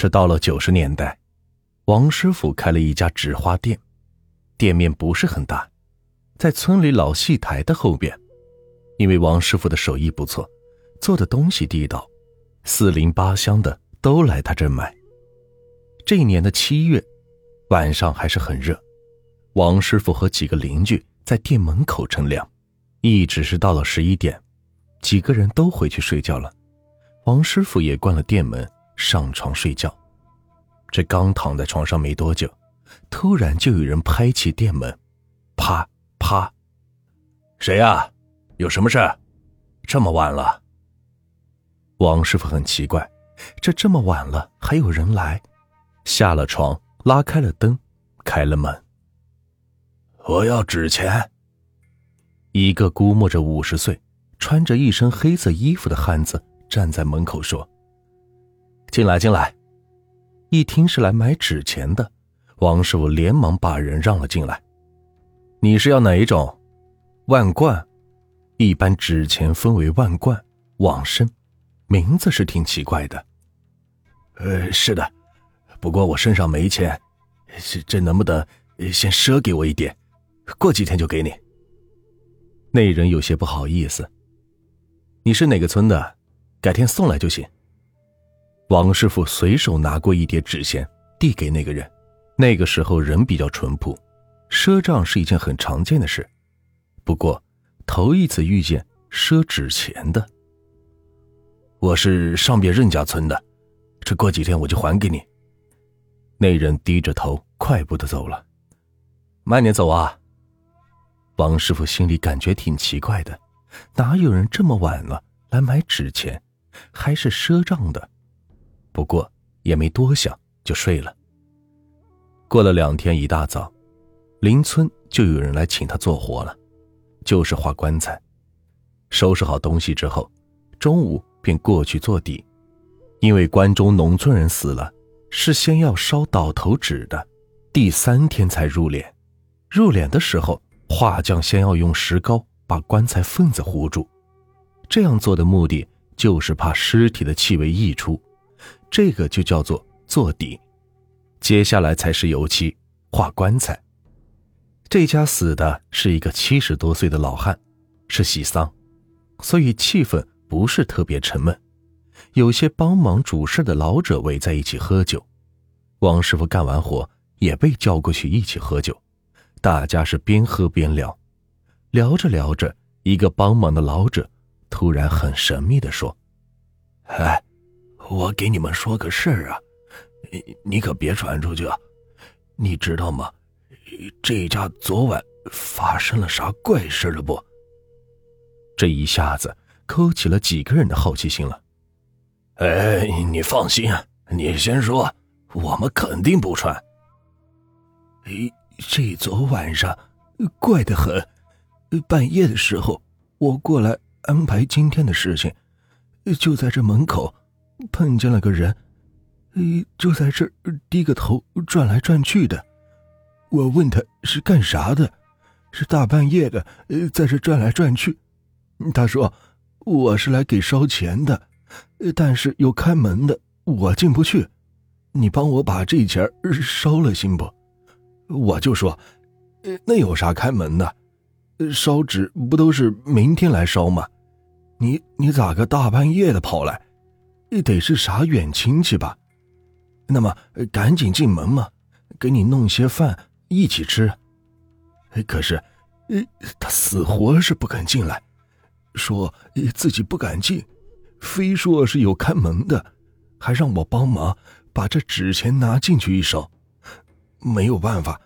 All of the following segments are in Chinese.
是到了九十年代，王师傅开了一家纸花店，店面不是很大，在村里老戏台的后边。因为王师傅的手艺不错，做的东西地道，四邻八乡的都来他这买。这一年的七月，晚上还是很热，王师傅和几个邻居在店门口乘凉，一直是到了十一点，几个人都回去睡觉了，王师傅也关了店门。上床睡觉，这刚躺在床上没多久，突然就有人拍起店门，啪啪。谁呀？有什么事？这么晚了。王师傅很奇怪，这这么晚了还有人来，下了床，拉开了灯，开了门。我要纸钱。一个估摸着五十岁、穿着一身黑色衣服的汉子站在门口说。进来，进来！一听是来买纸钱的，王师傅连忙把人让了进来。你是要哪一种？万贯？一般纸钱分为万贯、往生，名字是挺奇怪的。呃，是的，不过我身上没钱，这能不能先赊给我一点？过几天就给你。那人有些不好意思。你是哪个村的？改天送来就行。王师傅随手拿过一叠纸钱，递给那个人。那个时候人比较淳朴，赊账是一件很常见的事。不过，头一次遇见赊纸钱的。我是上边任家村的，这过几天我就还给你。那人低着头，快步的走了。慢点走啊！王师傅心里感觉挺奇怪的，哪有人这么晚了来买纸钱，还是赊账的？不过也没多想，就睡了。过了两天，一大早，邻村就有人来请他做活了，就是画棺材。收拾好东西之后，中午便过去做底。因为关中农村人死了，是先要烧倒头纸的，第三天才入殓。入殓的时候，画匠先要用石膏把棺材缝子糊住。这样做的目的就是怕尸体的气味溢出。这个就叫做做底，接下来才是油漆、画棺材。这家死的是一个七十多岁的老汉，是喜丧，所以气氛不是特别沉闷。有些帮忙主事的老者围在一起喝酒，王师傅干完活也被叫过去一起喝酒，大家是边喝边聊，聊着聊着，一个帮忙的老者突然很神秘的说：“哎。”我给你们说个事儿啊，你你可别传出去啊！你知道吗？这家昨晚发生了啥怪事了不？这一下子勾起了几个人的好奇心了。哎，你放心啊，你先说，我们肯定不传。哎，这昨晚上怪得很，半夜的时候我过来安排今天的事情，就在这门口。碰见了个人，诶，就在这低个头转来转去的。我问他是干啥的，是大半夜的，在这转来转去。他说我是来给烧钱的，但是有开门的，我进不去。你帮我把这钱烧了行不？我就说，那有啥开门的？烧纸不都是明天来烧吗？你你咋个大半夜的跑来？得是啥远亲戚吧？那么赶紧进门嘛，给你弄些饭一起吃。可是，他死活是不肯进来，说自己不敢进，非说是有看门的，还让我帮忙把这纸钱拿进去一烧。没有办法，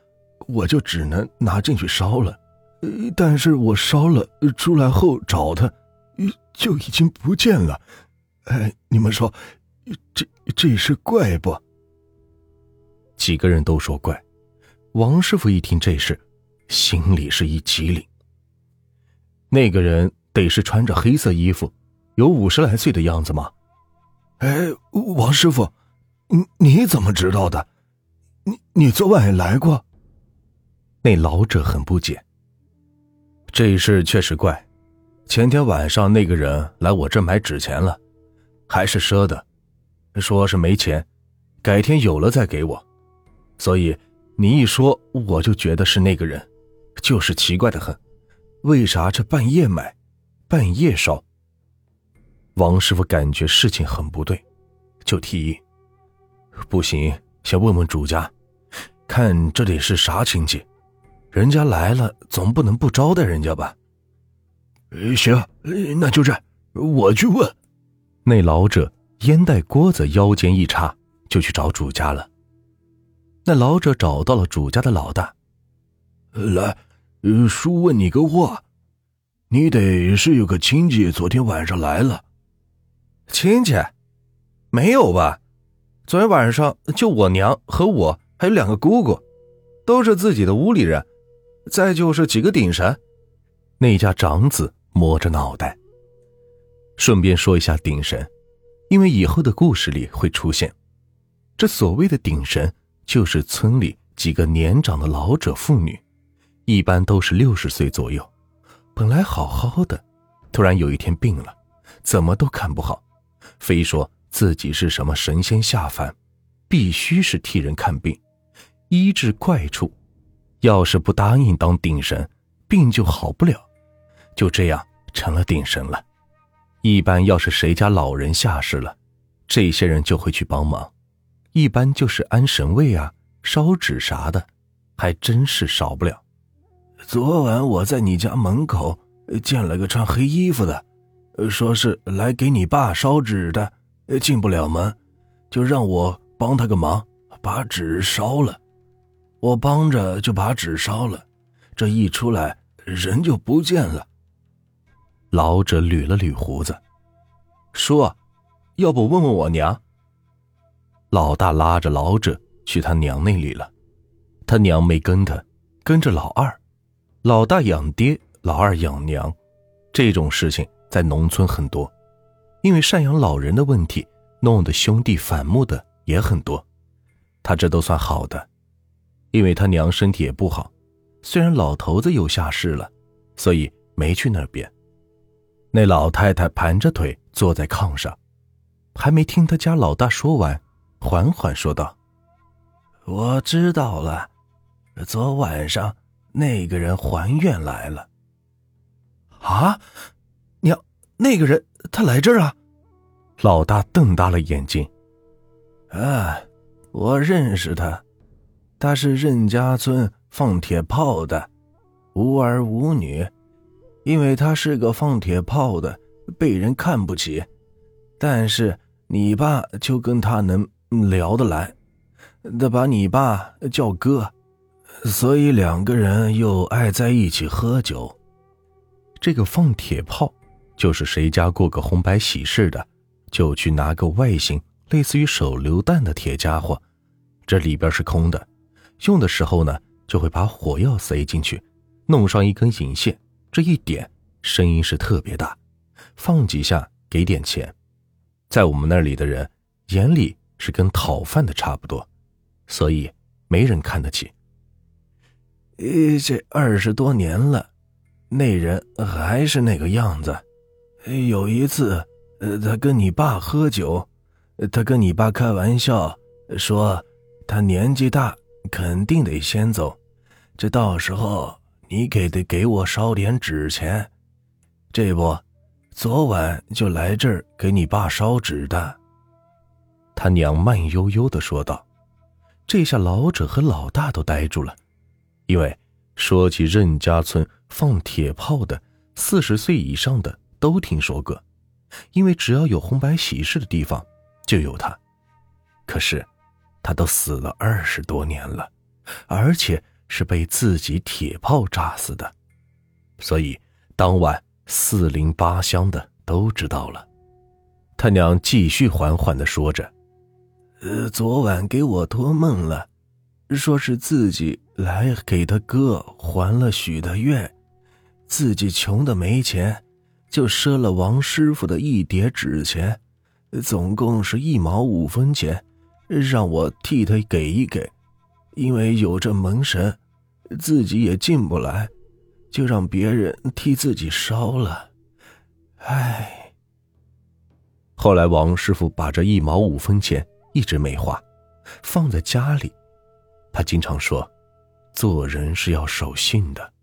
我就只能拿进去烧了。但是我烧了出来后找他，就已经不见了。哎，你们说，这这是怪不？几个人都说怪。王师傅一听这事，心里是一激灵。那个人得是穿着黑色衣服，有五十来岁的样子吗？哎，王师傅，你你怎么知道的？你你昨晚也来过？那老者很不解。这事确实怪。前天晚上那个人来我这买纸钱了。还是赊的，说是没钱，改天有了再给我。所以你一说，我就觉得是那个人，就是奇怪的很，为啥这半夜买，半夜烧？王师傅感觉事情很不对，就提议：不行，先问问主家，看这里是啥亲戚，人家来了总不能不招待人家吧？行，那就这，我去问。那老者烟袋锅子腰间一插，就去找主家了。那老者找到了主家的老大，来，叔问你个话，你得是有个亲戚昨天晚上来了。亲戚？没有吧？昨天晚上就我娘和我还有两个姑姑，都是自己的屋里人，再就是几个顶神。那家长子摸着脑袋。顺便说一下顶神，因为以后的故事里会出现，这所谓的顶神。就是村里几个年长的老者妇女，一般都是六十岁左右，本来好好的，突然有一天病了，怎么都看不好，非说自己是什么神仙下凡，必须是替人看病，医治怪处，要是不答应当顶神，病就好不了，就这样成了顶神了。一般要是谁家老人下世了，这些人就会去帮忙。一般就是安神位啊，烧纸啥的，还真是少不了。昨晚我在你家门口见了个穿黑衣服的，说是来给你爸烧纸的，进不了门，就让我帮他个忙，把纸烧了。我帮着就把纸烧了，这一出来人就不见了。老者捋了捋胡子，说：“要不问问我娘？”老大拉着老者去他娘那里了，他娘没跟他，跟着老二。老大养爹，老二养娘，这种事情在农村很多，因为赡养老人的问题，弄得兄弟反目的也很多。他这都算好的，因为他娘身体也不好，虽然老头子有下世了，所以没去那边。那老太太盘着腿坐在炕上，还没听他家老大说完。缓缓说道：“我知道了，昨晚上那个人还愿来了。啊，娘，那个人他来这儿啊？”老大瞪大了眼睛。“啊，我认识他，他是任家村放铁炮的，无儿无女，因为他是个放铁炮的，被人看不起。但是你爸就跟他能。”聊得来，他把你爸叫哥，所以两个人又爱在一起喝酒。这个放铁炮，就是谁家过个红白喜事的，就去拿个外形类似于手榴弹的铁家伙，这里边是空的，用的时候呢，就会把火药塞进去，弄上一根引线，这一点声音是特别大，放几下给点钱，在我们那里的人眼里。是跟讨饭的差不多，所以没人看得起。这二十多年了，那人还是那个样子。有一次，他跟你爸喝酒，他跟你爸开玩笑说，他年纪大，肯定得先走。这到时候你给得给我烧点纸钱。这不，昨晚就来这儿给你爸烧纸的。他娘慢悠悠的说道：“这下老者和老大都呆住了，因为说起任家村放铁炮的，四十岁以上的都听说过，因为只要有红白喜事的地方就有他。可是，他都死了二十多年了，而且是被自己铁炮炸死的，所以当晚四邻八乡的都知道了。”他娘继续缓缓的说着。呃，昨晚给我托梦了，说是自己来给他哥还了许的愿，自己穷的没钱，就赊了王师傅的一叠纸钱，总共是一毛五分钱，让我替他给一给，因为有这门神，自己也进不来，就让别人替自己烧了。唉。后来王师傅把这一毛五分钱。一直没花，放在家里。他经常说，做人是要守信的。